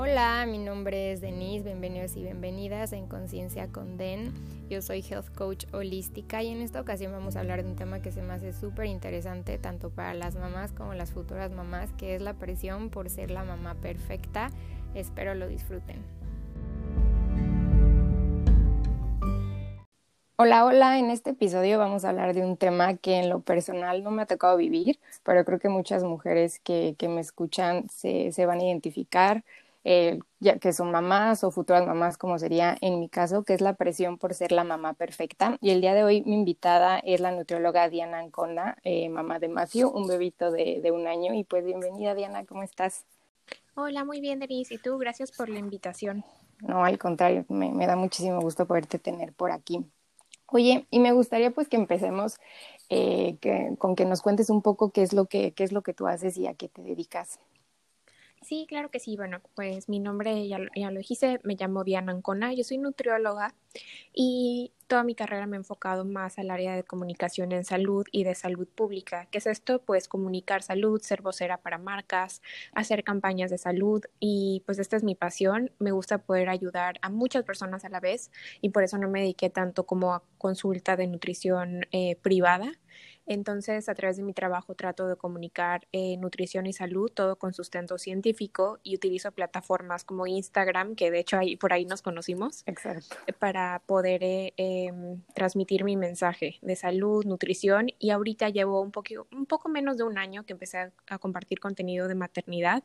Hola, mi nombre es Denise, bienvenidos y bienvenidas en Conciencia con Den. Yo soy Health Coach holística y en esta ocasión vamos a hablar de un tema que se me hace súper interesante tanto para las mamás como las futuras mamás, que es la presión por ser la mamá perfecta. Espero lo disfruten. Hola, hola, en este episodio vamos a hablar de un tema que en lo personal no me ha tocado vivir, pero creo que muchas mujeres que, me escuchan se van a identificar eh, ya que son mamás o futuras mamás, como sería en mi caso, que es la presión por ser la mamá perfecta. Y el día de hoy mi invitada es la nutrióloga Diana Ancona, eh, mamá de Matthew, un bebito de, de, un año. Y pues bienvenida Diana, ¿cómo estás? Hola, muy bien Denise. ¿Y tú? Gracias por la invitación. No, al contrario, me, me da muchísimo gusto poderte tener por aquí. Oye, y me gustaría pues que empecemos eh, que, con que nos cuentes un poco qué es lo que qué es lo que tú haces y a qué te dedicas. Sí, claro que sí. Bueno, pues mi nombre ya, ya lo dijiste, me llamo Diana Ancona, yo soy nutrióloga y toda mi carrera me he enfocado más al área de comunicación en salud y de salud pública. ¿Qué es esto? Pues comunicar salud, ser vocera para marcas, hacer campañas de salud y pues esta es mi pasión. Me gusta poder ayudar a muchas personas a la vez y por eso no me dediqué tanto como a consulta de nutrición eh, privada entonces, a través de mi trabajo trato de comunicar eh, nutrición y salud, todo con sustento científico y utilizo plataformas como Instagram, que de hecho ahí, por ahí nos conocimos, Exacto. para poder eh, eh, transmitir mi mensaje de salud, nutrición y ahorita llevo un, poquito, un poco menos de un año que empecé a, a compartir contenido de maternidad,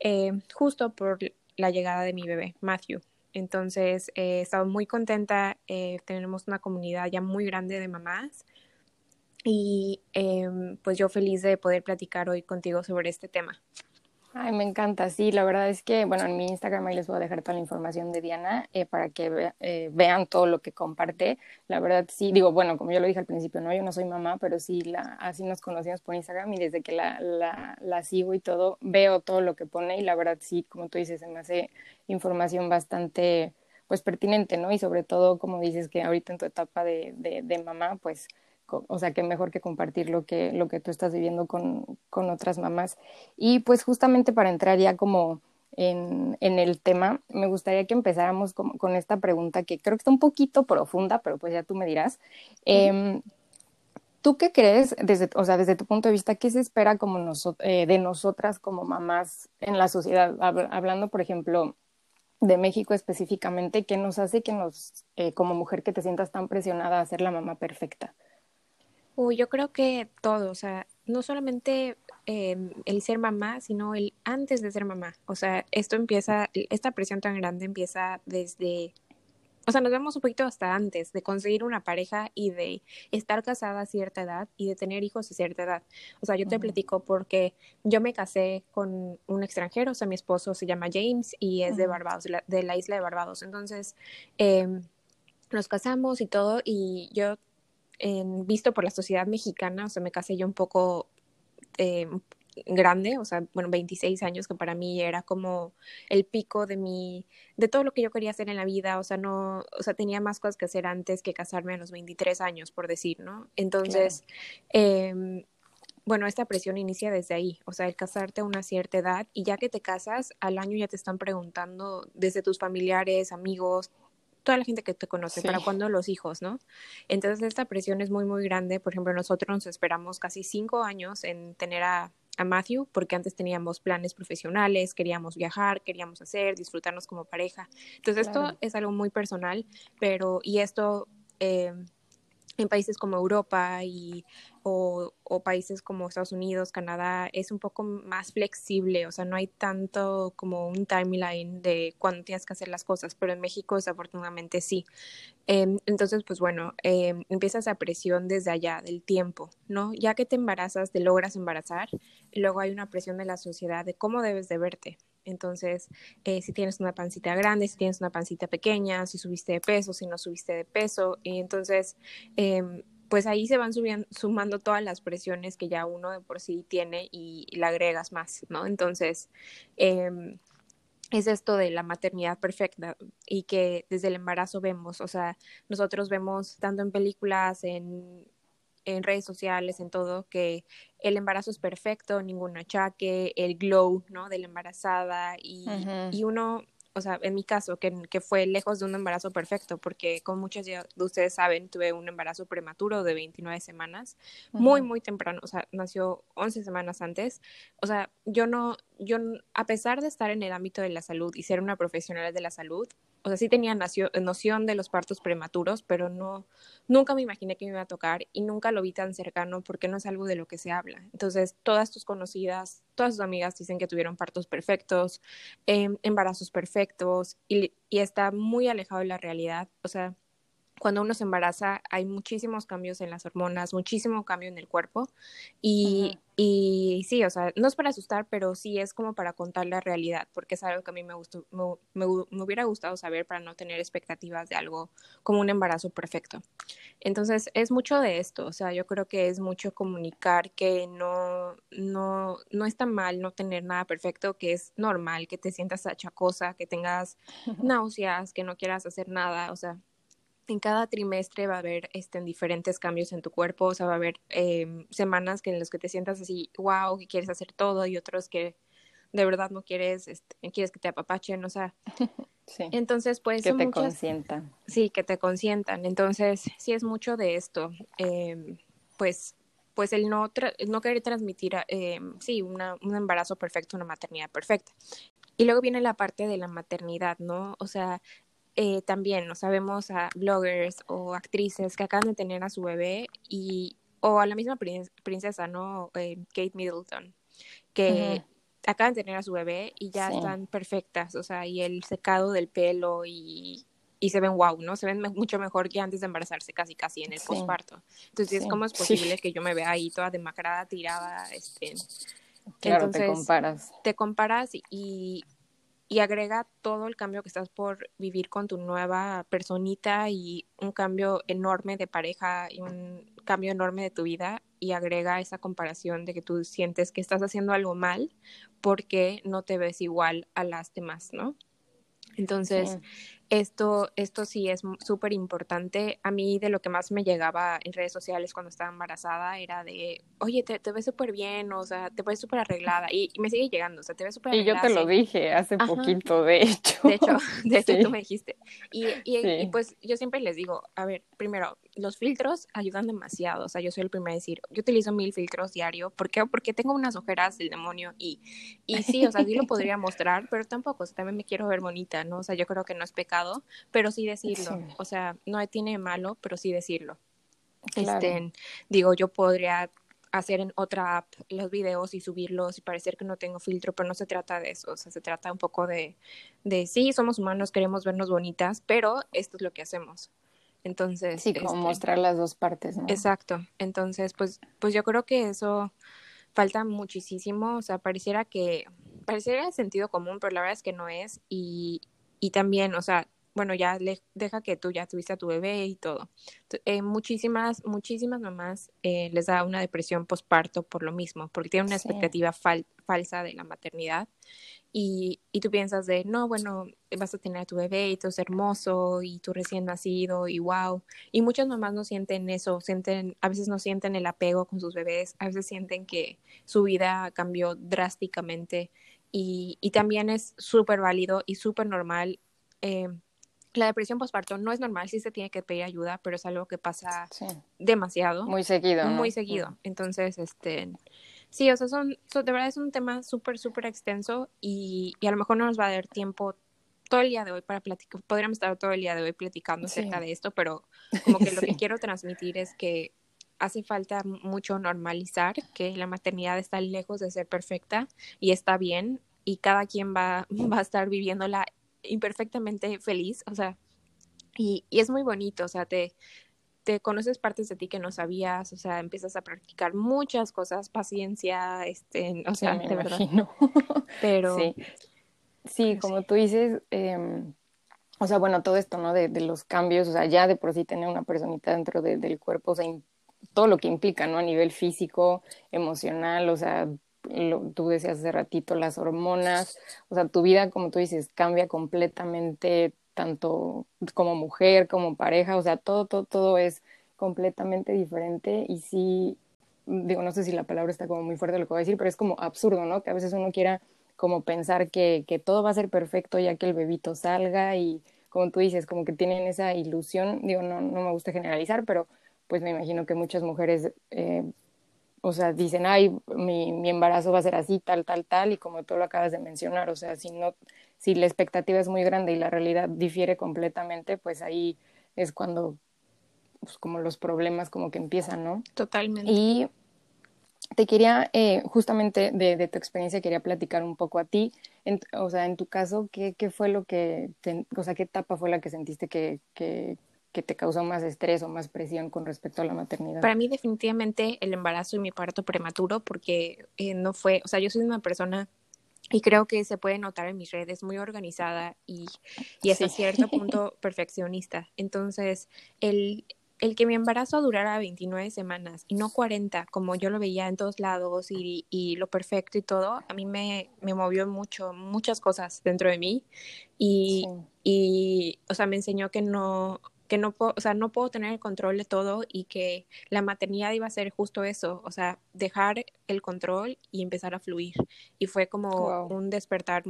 eh, justo por la llegada de mi bebé, Matthew. Entonces, he estado muy contenta, tenemos una comunidad ya muy grande de mamás y eh, pues yo feliz de poder platicar hoy contigo sobre este tema. Ay, me encanta, sí, la verdad es que, bueno, en mi Instagram ahí les voy a dejar toda la información de Diana eh, para que ve, eh, vean todo lo que comparte. La verdad, sí, digo, bueno, como yo lo dije al principio, no, yo no soy mamá, pero sí, la, así nos conocimos por Instagram y desde que la, la, la sigo y todo, veo todo lo que pone y la verdad, sí, como tú dices, se me hace información bastante, pues, pertinente, ¿no? Y sobre todo, como dices, que ahorita en tu etapa de, de mamá, pues, o sea, que mejor que compartir lo que, lo que tú estás viviendo con, con otras mamás. Y pues justamente para entrar ya como en, en el tema, me gustaría que empezáramos con, con, esta pregunta que creo que está un poquito profunda, pero pues ya tú me dirás. Eh, ¿Tú qué crees, desde, o sea, desde tu punto de vista, qué se espera como noso eh, de nosotras como mamás en la sociedad? Hablando, por ejemplo, de México específicamente, ¿qué nos hace que nos, eh, como mujer, que te sientas tan presionada a ser la mamá perfecta? Uy, yo creo que todo, o sea, no solamente eh, el ser mamá, sino el antes de ser mamá. O sea, esto empieza, esta presión tan grande empieza desde, o sea, nos vemos un poquito hasta antes de conseguir una pareja y de estar casada a cierta edad y de tener hijos a cierta edad. O sea, yo te uh -huh. platico porque yo me casé con un extranjero, o sea, mi esposo se llama James y es uh -huh. de Barbados, de la, de la isla de Barbados. Entonces, eh, nos casamos y todo y yo en, visto por la sociedad mexicana, o sea, me casé yo un poco eh, grande, o sea, bueno, 26 años, que para mí era como el pico de mi, de todo lo que yo quería hacer en la vida, o sea, no, o sea, tenía más cosas que hacer antes que casarme a los 23 años, por decir, ¿no? Entonces, claro. eh, bueno, esta presión inicia desde ahí, o sea, el casarte a una cierta edad y ya que te casas, al año ya te están preguntando desde tus familiares, amigos, toda la gente que te conoce, sí. para cuando los hijos, ¿no? Entonces esta presión es muy, muy grande. Por ejemplo, nosotros nos esperamos casi cinco años en tener a, a Matthew, porque antes teníamos planes profesionales, queríamos viajar, queríamos hacer, disfrutarnos como pareja. Entonces claro. esto es algo muy personal, pero, y esto... Eh, en países como Europa y, o, países como Estados Unidos, Canadá, es un poco más flexible, o sea, no hay tanto como un timeline de cuándo tienes que hacer las cosas, pero en México desafortunadamente sí. Eh, entonces, pues bueno, eh, empieza esa presión desde allá, del tiempo, ¿no? Ya que te embarazas, te logras embarazar, luego hay una presión de la sociedad de cómo debes de verte, entonces, eh, si tienes una pancita grande, si tienes una pancita pequeña, si subiste de peso, si no subiste de peso, y entonces, eh, pues ahí se van sumando todas las presiones que ya uno de por sí tiene y, y le agregas más, ¿no? Entonces, eh, es esto de la maternidad perfecta y que desde el embarazo vemos, o sea, nosotros vemos tanto en películas, en en redes sociales, en todo, que el embarazo es perfecto, ningún achaque, el glow, ¿no? De la embarazada y, y uno o sea, en mi caso, que, que, fue lejos de un embarazo perfecto, porque como muchos de ustedes saben, tuve un embarazo prematuro de 29 semanas, muy, muy temprano, o sea, nació 11 semanas antes. O sea, yo no, yo, a pesar de estar en el ámbito de la salud y ser una profesional de la salud, o sea, sí tenía noción de los partos prematuros, pero no, nunca me imaginé que me iba a tocar y nunca lo vi tan cercano porque no es algo de lo que se habla. Entonces, todas tus conocidas, todas tus amigas dicen que tuvieron partos perfectos, em, embarazos perfectos y, y está muy alejado de la realidad. O sea, cuando uno se embaraza hay muchísimos cambios en las hormonas, muchísimo cambio en el cuerpo y, y, sí, o sea, no es para asustar, pero sí es como para contar la realidad, porque es algo que a mí me, gustó, me, me, hubiera gustado saber para no tener expectativas de algo como un embarazo perfecto. Entonces, es mucho de esto, o sea, yo creo que es mucho comunicar que no, no, no está mal no tener nada perfecto, que es normal, que te sientas achacosa, que tengas náuseas, que no quieras hacer nada, o sea, en cada trimestre va a haber este, diferentes cambios en tu cuerpo, o sea, va a haber eh, semanas que en las que te sientas así, wow, que quieres hacer todo, y otros que de verdad no quieres, este, quieres que te apapachen, o sea. Sí. Entonces, pues. Que te consientan. Sí, que te consientan. Entonces, sí es mucho de esto. Eh, pues, pues el no, no querer transmitir, eh, sí, una, un embarazo perfecto, una maternidad perfecta. Y luego viene la parte de la maternidad, ¿no? O sea, eh, también, ¿no? Sabemos a bloggers o actrices que acaban de tener a su bebé y, o a la misma princesa, ¿no? Eh, Kate Middleton, que acaban de tener a su bebé y ya están perfectas, o sea, y el secado del pelo y, y se ven wow, ¿no? Se ven mucho mejor que antes de embarazarse, casi casi en el posparto. Entonces, ¿cómo es posible que yo me vea ahí toda demacrada, tirada? Este, claro, te comparas. Te comparas y, y agrega todo el cambio que estás por vivir con tu nueva personita y un cambio enorme de pareja y un cambio enorme de tu vida y agrega esa comparación de que tú sientes que estás haciendo algo mal porque no te ves igual a las demás, ¿no? Entonces, esto, esto sí es súper importante. A mí de lo que más me llegaba en redes sociales cuando estaba embarazada era de, oye, te, ves súper bien, o sea, te ves súper arreglada. Y, me sigue llegando, o sea, te ves súper arreglada. Y yo te lo dije hace poquito, de hecho. De hecho, de hecho tú me dijiste. Y, y, pues yo siempre les digo, a ver, primero, los filtros ayudan demasiado. O sea, yo soy el primero a decir, yo utilizo mil filtros diario. ¿Por qué? Porque tengo unas ojeras del demonio y, y sí, o sea, sí lo podría mostrar, pero tampoco, o sea, también me quiero ver bonita, ¿no? O sea, yo creo que no es pecado pero sí decirlo. O sea, no tiene malo, pero sí decirlo. Este, digo, yo podría hacer en otra app los videos y subirlos y parecer que no tengo filtro, pero no se trata de eso, o sea, se trata un poco de, de sí, somos humanos, queremos vernos bonitas, pero esto es lo que hacemos. Entonces, sí, como este mostrar las dos partes, ¿no? Exacto. Entonces, pues, pues yo creo que eso falta muchísimo, o sea, pareciera que, pareciera sentido común, pero la verdad es que no es, y, y también, o sea, bueno, ya le, deja que tú ya tuviste a tu bebé y todo. Eh, muchísimas, muchísimas mamás eh, les da una depresión postparto por lo mismo, porque tienen una expectativa falsa de la maternidad. Y, y, tú piensas de, no, bueno, vas a tener a tu bebé y todo es hermoso y tú recién nacido y wow. Y muchas mamás no sienten eso, sienten, a veces no sienten el apego con sus bebés, a veces sienten que su vida cambió drásticamente y, y también es súper válido y súper normal. Eh, la depresión postparto no es normal, sí se tiene que pedir ayuda, pero es algo que pasa demasiado. Muy seguido. Muy seguido. Entonces, este, sí, o sea, son, de verdad es un tema súper, súper extenso y, y, a lo mejor no nos va a dar tiempo todo el día de hoy para platicar, podríamos estar todo el día de hoy platicando acerca de esto, pero como que lo que quiero transmitir es que hace falta mucho normalizar que la maternidad está lejos de ser perfecta y está bien y cada quien va, va a estar viviéndola imperfectamente feliz, o sea, y, y es muy bonito, o sea, te, te conoces partes de ti que no sabías, o sea, empiezas a practicar muchas cosas, paciencia, este, o sea, de verdad. Pero sí, sí como tú dices, eh, o sea, bueno, todo esto, ¿no? De, de, los cambios, o sea, ya de por sí tener una personita dentro de, del cuerpo, o sea, todo lo que implica, ¿no? A nivel físico, emocional, o sea, lo, tú decías hace ratito, las hormonas, o sea, tu vida, como tú dices, cambia completamente, tanto como mujer, como pareja, o sea, todo, todo, todo es completamente diferente y sí, digo, no sé si la palabra está como muy fuerte lo que voy a decir, pero es como absurdo, ¿no? Que a veces uno quiera como pensar que, que todo va a ser perfecto ya que el bebito salga y como tú dices, como que tienen esa ilusión, digo, no, no me gusta generalizar, pero pues me imagino que muchas mujeres, eh, o sea, dicen, ay, mi, mi embarazo va a ser así, tal, tal, tal, y como tú lo acabas de mencionar, o sea, si no, si la expectativa es muy grande y la realidad difiere completamente, pues ahí es cuando, pues como los problemas como que empiezan, ¿no? Totalmente. Y te quería, eh, justamente de, de, tu experiencia, quería platicar un poco a ti, en, o sea, en tu caso, ¿qué, qué fue lo que, te, o sea, qué etapa fue la que sentiste que, que, que te causó más estrés o más presión con respecto a la maternidad? Para mí definitivamente el embarazo y mi parto prematuro, porque eh, no fue, o sea, yo soy una persona y creo que se puede notar en mis redes muy organizada y, y hasta sí. cierto punto perfeccionista. Entonces, el, el que mi embarazo durara 29 semanas y no 40, como yo lo veía en todos lados y, y lo perfecto y todo, a mí me, me, movió mucho, muchas cosas dentro de mí y, sí. y, o sea, me enseñó que no, que no puedo, o sea, no puedo tener el control de todo y que la maternidad iba a ser justo eso, o sea, dejar el control y empezar a fluir. Y fue como wow. un despertar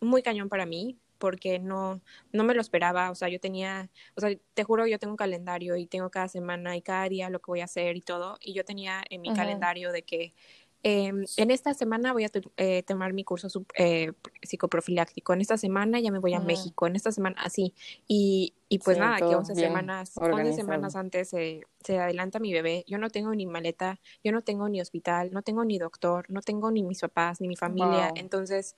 muy cañón para mí, porque no, no me lo esperaba, o sea, yo tenía, o sea, te juro, yo tengo un calendario y tengo cada semana y cada día lo que voy a hacer y todo, y yo tenía en mi calendario de que eh, en esta semana voy a eh, tomar mi curso eh, psicoprofiláctico, en esta semana ya me voy a. México, en esta semana así, y, y pues sí, nada, que 11 semanas, 11 semanas antes se adelanta mi bebé, yo no tengo ni maleta, yo no tengo ni hospital, no tengo ni doctor, no tengo ni mis papás, ni mi familia, wow. entonces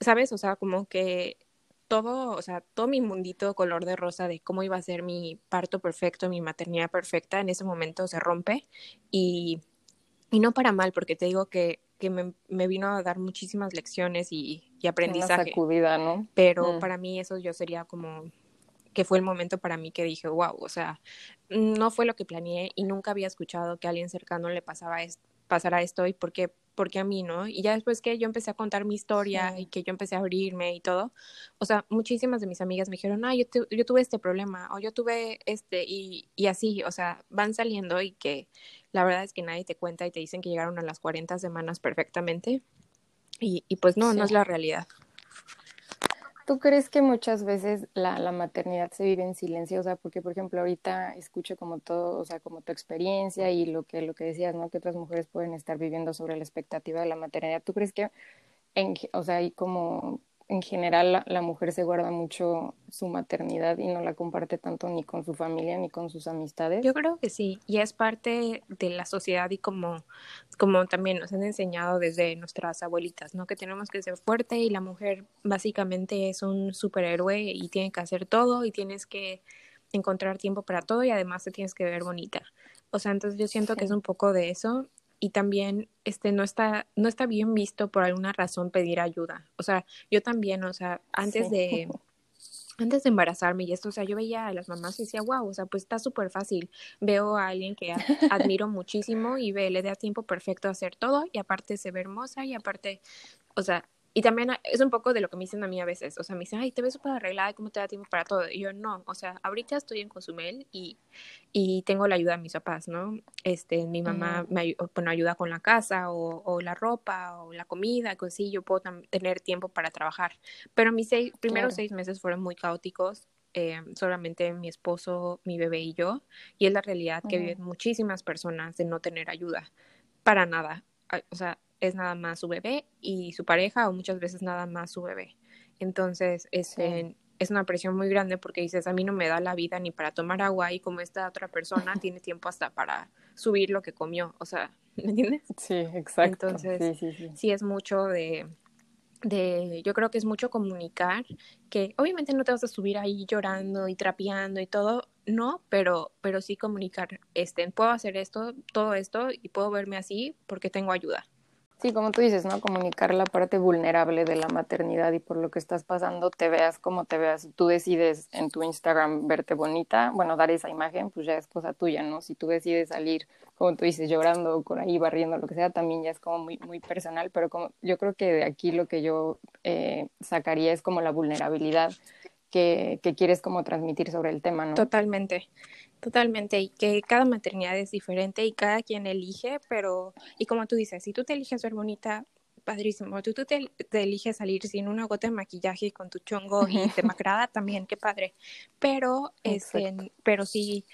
¿sabes? O sea, como que todo, o sea, todo mi mundito color de rosa de cómo iba a ser mi parto perfecto, mi maternidad perfecta, en ese momento se rompe. Y, y no para mal, porque te digo que, que me, me, vino a dar muchísimas lecciones y, y aprendizaje. Una sacudida, ¿no? Pero mm. para mí eso yo sería como que fue el momento para mí que dije, wow, o sea, no fue lo que planeé y nunca había escuchado que a alguien cercano le pasaba esto, pasara esto y por qué porque a mí, ¿no? Y ya después que yo empecé a contar mi historia sí. y que yo empecé a abrirme y todo, o sea, muchísimas de mis amigas me dijeron, ah, yo, yo tuve este problema o yo tuve este y, y, así, o sea, van saliendo y que la verdad es que nadie te cuenta y te dicen que llegaron a las 40 semanas perfectamente y, y pues no, sí. no es la realidad. ¿Tú crees que muchas veces la, la, maternidad se vive en silencio? O sea, porque, por ejemplo, ahorita escucho como todo, o sea, como tu experiencia y lo que, lo que decías, ¿no? Que otras mujeres pueden estar viviendo sobre la expectativa de la maternidad. ¿Tú crees que, en, o sea, hay como en general la, la, mujer se guarda mucho su maternidad y no la comparte tanto ni con su familia ni con sus amistades? Yo creo que sí, y es parte de la sociedad y como, como también nos han enseñado desde nuestras abuelitas, ¿no? Que tenemos que ser fuerte y la mujer básicamente es un superhéroe y tiene que hacer todo y tienes que encontrar tiempo para todo y además te tienes que ver bonita. O sea, entonces yo siento sí. que es un poco de eso y también este no está no está bien visto por alguna razón pedir ayuda. O sea, yo también, o sea, antes sí. de antes de embarazarme y esto, o sea, yo veía a las mamás y decía, wow, o sea, pues está súper fácil. Veo a alguien que admiro muchísimo y ve, le da tiempo perfecto a hacer todo y aparte se ve hermosa y aparte, o sea, y también es un poco de lo que me dicen a mí a veces, o sea, me dicen, ay, te ves súper arreglada, ¿cómo te da tiempo para todo? Y yo, no, o sea, ahorita estoy en Cozumel y, y tengo la ayuda de mis papás, ¿no? Este, mi mamá mm. me bueno, ayuda con la casa o, o, la ropa o la comida, que sí, yo puedo tener tiempo para trabajar. Pero mis seis, primeros claro. seis meses fueron muy caóticos, eh, solamente mi esposo, mi bebé y yo, y es la realidad que mm. viven muchísimas personas de no tener ayuda, para nada, o sea, es nada más su bebé y su pareja o muchas veces nada más su bebé. Entonces, este, sí. es una presión muy grande porque dices, a mí no me da la vida ni para tomar agua y como esta otra persona tiene tiempo hasta para subir lo que comió, o sea, ¿me entiendes? Sí, exacto. Entonces, sí, sí, sí. sí es mucho de, de, yo creo que es mucho comunicar, que obviamente no te vas a subir ahí llorando y trapeando y todo, no, pero, pero sí comunicar, este, puedo hacer esto, todo esto y puedo verme así porque tengo ayuda. Sí, como tú dices, ¿no? Comunicar la parte vulnerable de la maternidad y por lo que estás pasando, te veas como te veas. Tú decides en tu Instagram verte bonita, bueno, dar esa imagen, pues ya es cosa tuya, ¿no? Si tú decides salir, como tú dices, llorando, por ahí barriendo, lo que sea, también ya es como muy, muy personal, pero como yo creo que de aquí lo que yo eh, sacaría es como la vulnerabilidad que, que quieres como transmitir sobre el tema, ¿no? Totalmente. Totalmente, y que cada maternidad es diferente y cada quien elige, pero, y como tú dices, si tú te eliges ser bonita, padrísimo. Tú, tú te, eliges salir sin una gota de maquillaje y con tu chongo y demacrada también, qué padre. Pero, este, pero sí,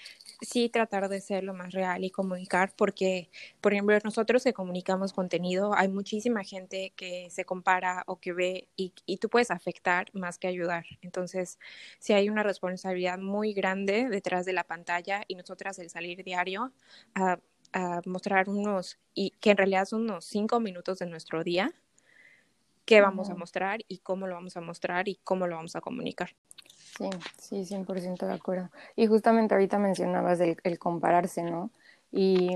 sí tratar de ser lo más real y comunicar, porque, por ejemplo, nosotros que comunicamos contenido, hay muchísima gente que se compara o que ve y, y tú puedes afectar más que ayudar. Entonces, sí hay una responsabilidad muy grande detrás de la pantalla y nosotras el salir diario a, a mostrar unos, y que en realidad son unos cinco minutos de nuestro día, qué vamos a mostrar y cómo lo vamos a mostrar y cómo lo vamos a comunicar. Sí, sí, 100% de acuerdo. Y justamente ahorita mencionabas el, el compararse, ¿no? Y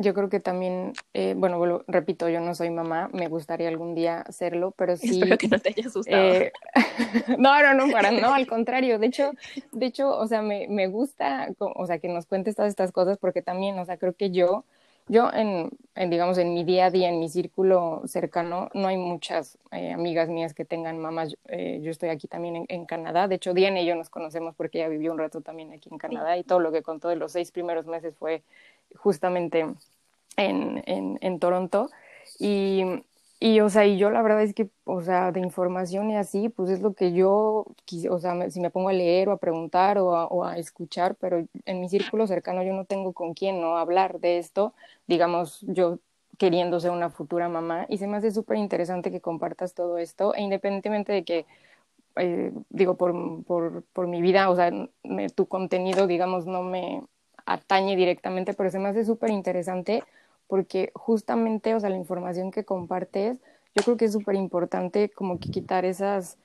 yo creo que también, eh, bueno, repito, yo no soy mamá, me gustaría algún día hacerlo, pero sí. Espero que no te haya asustado. Eh, no, no, no, para, no, al contrario. De hecho, de hecho, o sea, me, me gusta, o sea, que nos cuentes todas estas cosas porque también, o sea, creo que yo yo en, digamos, en mi día a día, en mi círculo cercano, no hay muchas eh, amigas mías que tengan mamás. Eh, yo estoy aquí también en, Canadá. De hecho, Diana y yo nos conocemos porque ella vivió un rato también aquí en Canadá y todo lo que contó de los seis primeros meses fue justamente en, en, en Toronto. Y y, o sea, y yo la verdad es que, o sea, de información y así, pues es lo que yo, o sea, si me pongo a leer o a preguntar o a, o a, escuchar, pero en mi círculo cercano yo no tengo con quién no hablar de esto, digamos, yo queriendo ser una futura mamá, y se me hace súper interesante que compartas todo esto, e independientemente de que, eh, digo, por, por, por mi vida, o sea, me, tu contenido, digamos, no me atañe directamente, pero se me hace súper interesante porque justamente, o sea, la información que compartes, yo creo que es súper importante como que quitar esas,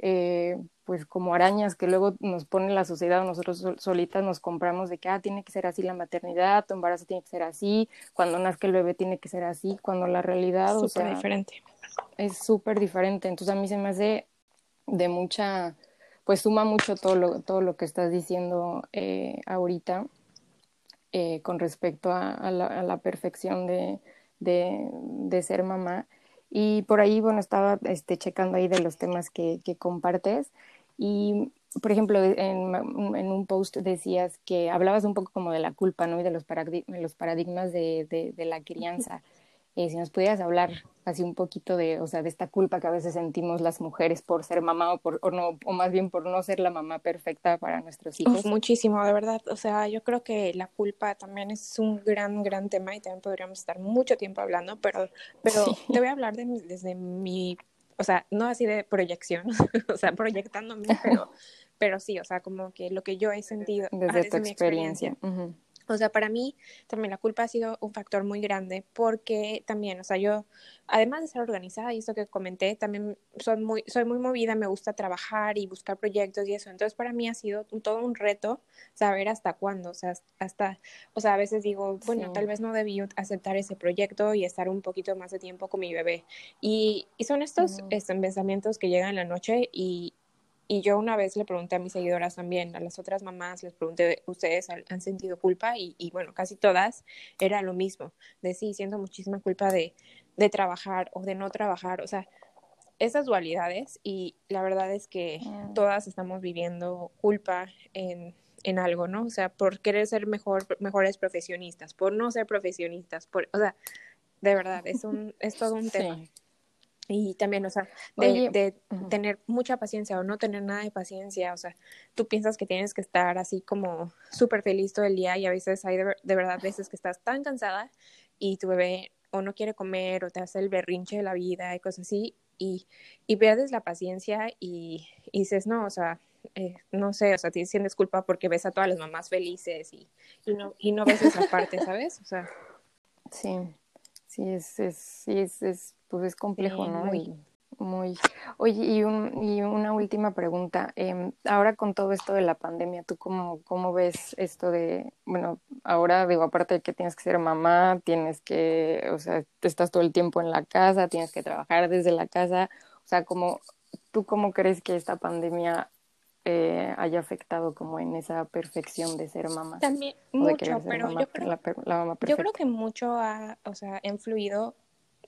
eh, pues como arañas que luego nos pone la sociedad, nosotros solitas nos compramos de que, ah, tiene que ser así la maternidad, tu embarazo tiene que ser así, cuando nazca el bebé tiene que ser así, cuando la realidad, o sea, diferente. Es súper diferente, entonces a mí se me hace de mucha, pues suma mucho todo lo, todo lo que estás diciendo eh, ahorita eh, con respecto a, la, perfección de, de, ser mamá. Y por ahí, bueno, estaba este, checando ahí de los temas que, compartes. Y, por ejemplo, en, un post decías que hablabas un poco como de la culpa, ¿no? Y de los, los paradigmas de, de la crianza. Eh, si nos pudieras hablar así un poquito de, o sea, de esta culpa que a veces sentimos las mujeres por ser mamá o por, o no, o más bien por no ser la mamá perfecta para nuestros hijos. muchísimo, de verdad. O sea, yo creo que la culpa también es un gran, gran tema y también podríamos estar mucho tiempo hablando, pero, pero te voy a hablar de, desde mi, o sea, no así de proyección, o sea, proyectándome, pero, pero sí, o sea, como que lo que yo he sentido desde, tu experiencia. O sea, para mí también la culpa ha sido un factor muy grande porque también, o sea, yo, además de ser organizada y eso que comenté, también soy muy, soy muy movida, me gusta trabajar y buscar proyectos y eso. Entonces, para mí ha sido todo un reto saber hasta cuándo, o sea, hasta, o sea, a veces digo, bueno, tal vez no debí aceptar ese proyecto y estar un poquito más de tiempo con mi bebé. Y, y son estos, estos pensamientos que llegan en la noche y, y yo una vez le pregunté a mis seguidoras también, a las otras mamás, les pregunté, ¿ustedes han sentido culpa? Y, y bueno, casi todas era lo mismo, de sí, siento muchísima culpa de, de trabajar o de no trabajar, o sea, esas dualidades y la verdad es que mm. todas estamos viviendo culpa en, en algo, ¿no? O sea, por querer ser mejor, mejores profesionistas, por no ser profesionistas, por, o sea, de verdad, es, un, es todo un tema. Y también, o sea, de, tener mucha paciencia o no tener nada de paciencia, o sea, tú piensas que tienes que estar así como súper feliz todo el día y a veces hay de, verdad veces que estás tan cansada y tu bebé o no quiere comer o te hace el berrinche de la vida y cosas así y, y pierdes la paciencia y, dices, no, o sea, eh, no sé, o sea, te sientes culpa porque ves a todas las mamás felices y, y, no, y no ves esa parte, ¿sabes? O sea. Sí, sí, es, es, sí, es, es pues es complejo, ¿no? Muy. muy. Oye, y, un, y una última pregunta. Eh, ahora con todo esto de la pandemia, ¿tú cómo, cómo ves esto de, bueno, ahora digo, aparte de que tienes que ser mamá, tienes que, o sea, estás todo el tiempo en la casa, tienes que trabajar desde la casa, o sea, como, ¿tú cómo crees que esta pandemia eh, haya afectado como en esa perfección de ser mamá? También mucho, pero yo creo, yo creo que mucho ha, o sea, influido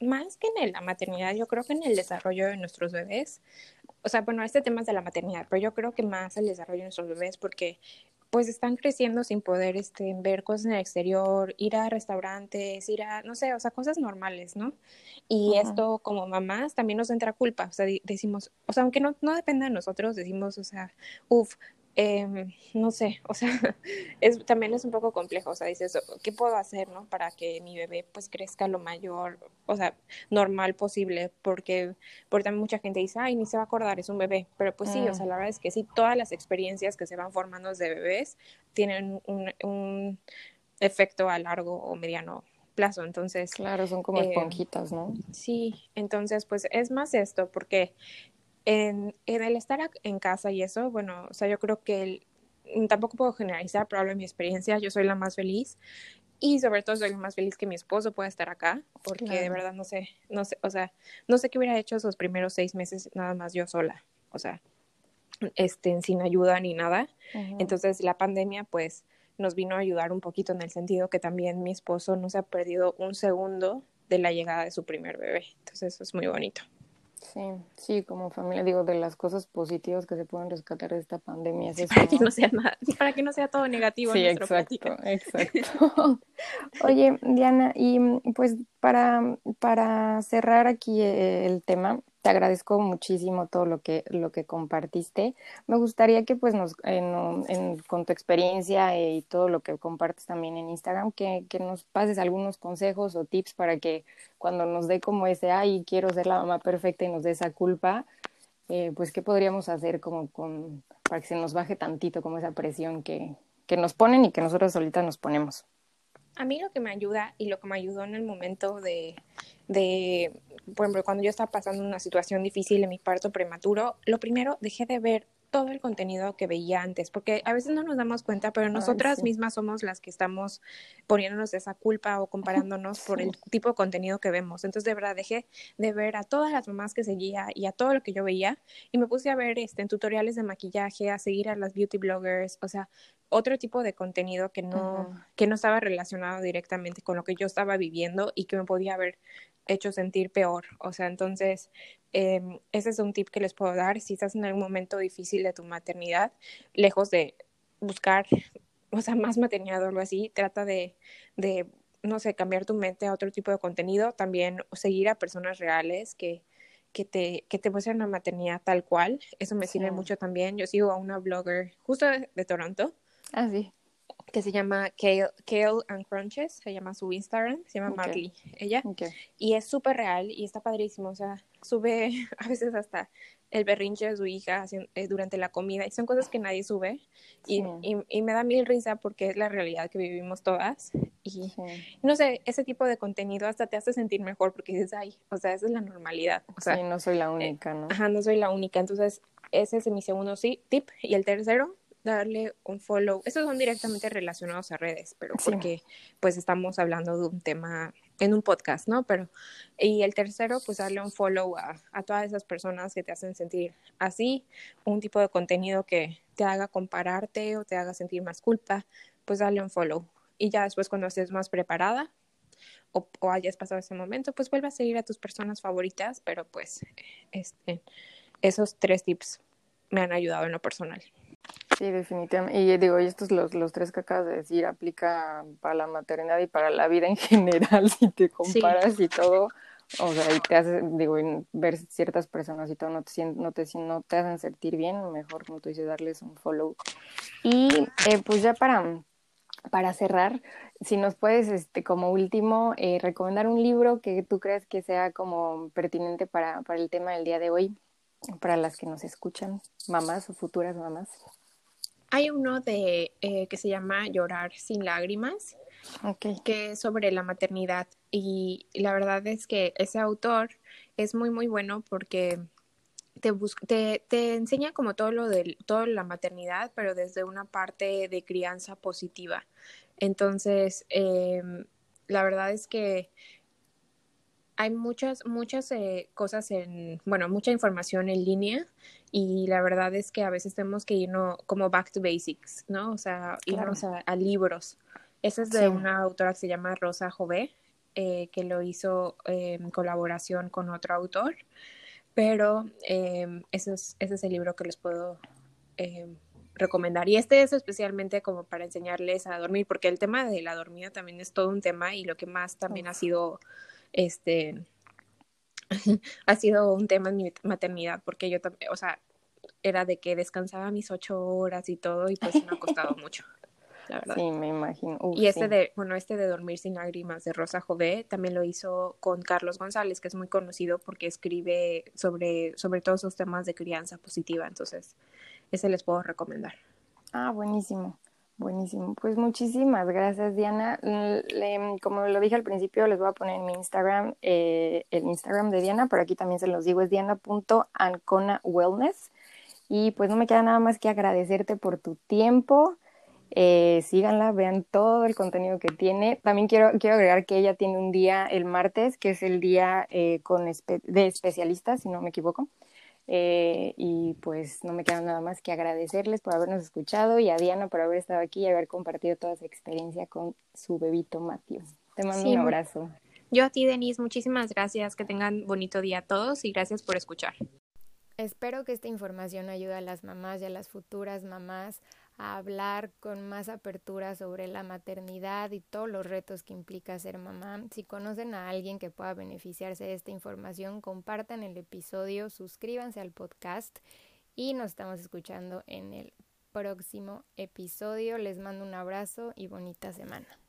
más que en la maternidad, yo creo que en el desarrollo de nuestros bebés, o sea, bueno, este tema es de la maternidad, pero yo creo que más el desarrollo de nuestros bebés porque pues están creciendo sin poder este, ver cosas en el exterior, ir a restaurantes, ir a, no sé, o sea, cosas normales, ¿no? Y esto como mamás también nos entra culpa, o sea, decimos, o sea, aunque no, no dependa de nosotros, decimos, o sea, uff, Em, no sé, o sea, es, también es un poco complejo, o sea, dices, ¿qué puedo hacer, no? Para que mi bebé pues crezca lo mayor, o sea, normal posible, porque, porque también mucha gente dice, ay, ni se va a acordar, es un bebé, pero pues sí, o sea, mm. la verdad es que sí, todas las experiencias que se van formando de bebés tienen un, un efecto a largo o mediano plazo, entonces... Claro, son como em, esponjitas, ¿no? Sí, entonces pues es más esto, porque en, el estar en casa y eso, bueno, o sea, yo creo que mm, tampoco puedo generalizar, pero hablo de mi experiencia, yo soy la más feliz y sobre todo soy la más feliz que mi esposo pueda estar acá, porque de verdad no sé, no sé, o sea, no sé qué hubiera hecho esos primeros seis meses nada más yo sola, o sea, este, sin ayuda ni nada. Entonces la pandemia pues nos vino a ayudar un poquito en el sentido que también mi esposo no se ha perdido un segundo de la llegada de su primer bebé. Entonces eso es muy bonito. Sí, sí, como familia, digo, de las cosas positivas que se pueden rescatar de esta pandemia. Es para que no sea nada, para que no sea todo negativo. Sí, exacto, exacto. Oye, Diana, y pues para, para cerrar aquí eh, el tema, te agradezco muchísimo todo lo que, lo que compartiste. Me gustaría que pues nos, en, con tu experiencia y todo lo que compartes también en Instagram, que, que, nos pases algunos consejos o tips para que cuando nos dé como ese, ay, quiero ser la mamá perfecta y nos dé esa culpa, eh, pues qué podríamos hacer como con, para que se nos baje tantito como esa presión que, que nos ponen y que nosotros solitas nos ponemos. A mí lo que me ayuda y lo que me ayudó en el momento de, de, por ejemplo, cuando yo estaba pasando una situación difícil en mi parto prematuro, lo primero dejé de ver todo el contenido que veía antes, porque a veces no nos damos cuenta, pero nosotras mismas somos las que estamos poniéndonos esa culpa o comparándonos por el tipo de contenido que vemos. Entonces, de verdad, dejé de ver a todas las mamás que seguía y a todo lo que yo veía y me puse a ver este, en tutoriales de maquillaje, a seguir a las beauty bloggers, o sea, otro tipo de contenido que no, que no estaba relacionado directamente con lo que yo estaba viviendo y que me podía haber hecho sentir peor. O sea, entonces, em, ese es un tip que les puedo dar. Si estás en algún momento difícil de tu maternidad, lejos de buscar, o sea, más maternidad o algo así, trata de, de, no sé, cambiar tu mente a otro tipo de contenido. También seguir a personas reales que, que te, que te muestren la maternidad tal cual. Eso me sirve mucho también. Yo sigo a una blogger justo de, Toronto. Ah, sí que se llama Kale, Kale and Crunches, se llama su Instagram, se llama Marley, ella. Y es súper real y está padrísimo, o sea, sube a veces hasta el berrinche de su hija eh, durante la comida y son cosas que nadie sube. Y, y, me da mil risa porque es la realidad que vivimos todas. Y no sé, ese tipo de contenido hasta te hace sentir mejor porque dices, ay, o sea, esa es la normalidad. O sea, sí, no soy la única, ¿no? Ajá, no soy la única, entonces ese es mi segundo sí, tip. Y el tercero darle un follow. Estos son directamente relacionados a redes, pero porque pues estamos hablando de un tema en un podcast, ¿no? Pero, y el tercero, pues darle un follow a, a todas esas personas que te hacen sentir así, un tipo de contenido que te haga compararte o te haga sentir más culpa, pues darle un follow. Y ya después cuando estés más preparada o, o hayas pasado ese momento, pues vuelve a seguir a tus personas favoritas, pero pues este, esos tres tips me han ayudado en lo personal. Sí, definitivamente. Y digo, y estos los, los tres que acabas de decir aplica para la maternidad y para la vida en general, si te comparas y todo. O sea, y te hace, digo, ver ciertas personas y todo no te, no te, no te hacen sentir bien, mejor, como tú dices, darles un follow. Y eh, pues ya para, para cerrar, si nos puedes, este, como último, eh, recomendar un libro que tú creas que sea como pertinente para, para el tema del día de hoy, para las que nos escuchan, mamás o futuras mamás. Hay uno de eh, que se llama Llorar sin lágrimas, que es sobre la maternidad. Y la verdad es que ese autor es muy, muy bueno porque te, te, te, enseña como todo lo de toda la maternidad, pero desde una parte de crianza positiva. Entonces, em, la verdad es que hay muchas, muchas eh, cosas en, bueno, mucha información en línea y la verdad es que a veces tenemos que irnos como back to basics, ¿no? O sea, irnos a, libros. Ese es de una autora que se llama Rosa Jové, eh, que lo hizo en colaboración con otro autor, pero eh, ese, es, ese es el libro que les puedo recomendar. Y este es especialmente como para enseñarles a dormir, porque el tema de la dormida también es todo un tema y lo que más también ha sido, este, ha sido un tema en mi maternidad, porque yo también, o sea, era de que descansaba mis ocho horas y todo y pues me ha costado mucho. La verdad. Sí, me imagino. y este de, bueno, este de Dormir sin lágrimas de Rosa Jové también lo hizo con Carlos González, que es muy conocido porque escribe sobre, sobre todos esos temas de crianza positiva. Entonces, ese les puedo recomendar. Ah, buenísimo. Buenísimo. Pues muchísimas gracias, Diana. como lo dije al principio, les voy a poner en mi Instagram eh, el Instagram de Diana, pero aquí también se los digo, es diana.ancona.wellness. Y pues no me queda nada más que agradecerte por tu tiempo. Eh, síganla, vean todo el contenido que tiene. También quiero, quiero agregar que ella tiene un día el martes, que es el día eh, con de especialistas, si no me equivoco. Eh, y pues no me queda nada más que agradecerles por habernos escuchado y a Diana por haber estado aquí y haber compartido toda su experiencia con su bebito Matthew. Te mando un abrazo. Yo a ti, Denise, muchísimas gracias. Que tengan bonito día a todos y gracias por escuchar. Espero que esta información ayude a las mamás y a las futuras mamás a hablar con más apertura sobre la maternidad y todos los retos que implica ser mamá. Si conocen a alguien que pueda beneficiarse de esta información, compartan el episodio, suscríbanse al podcast y nos estamos escuchando en el próximo episodio. Les mando un abrazo y bonita semana.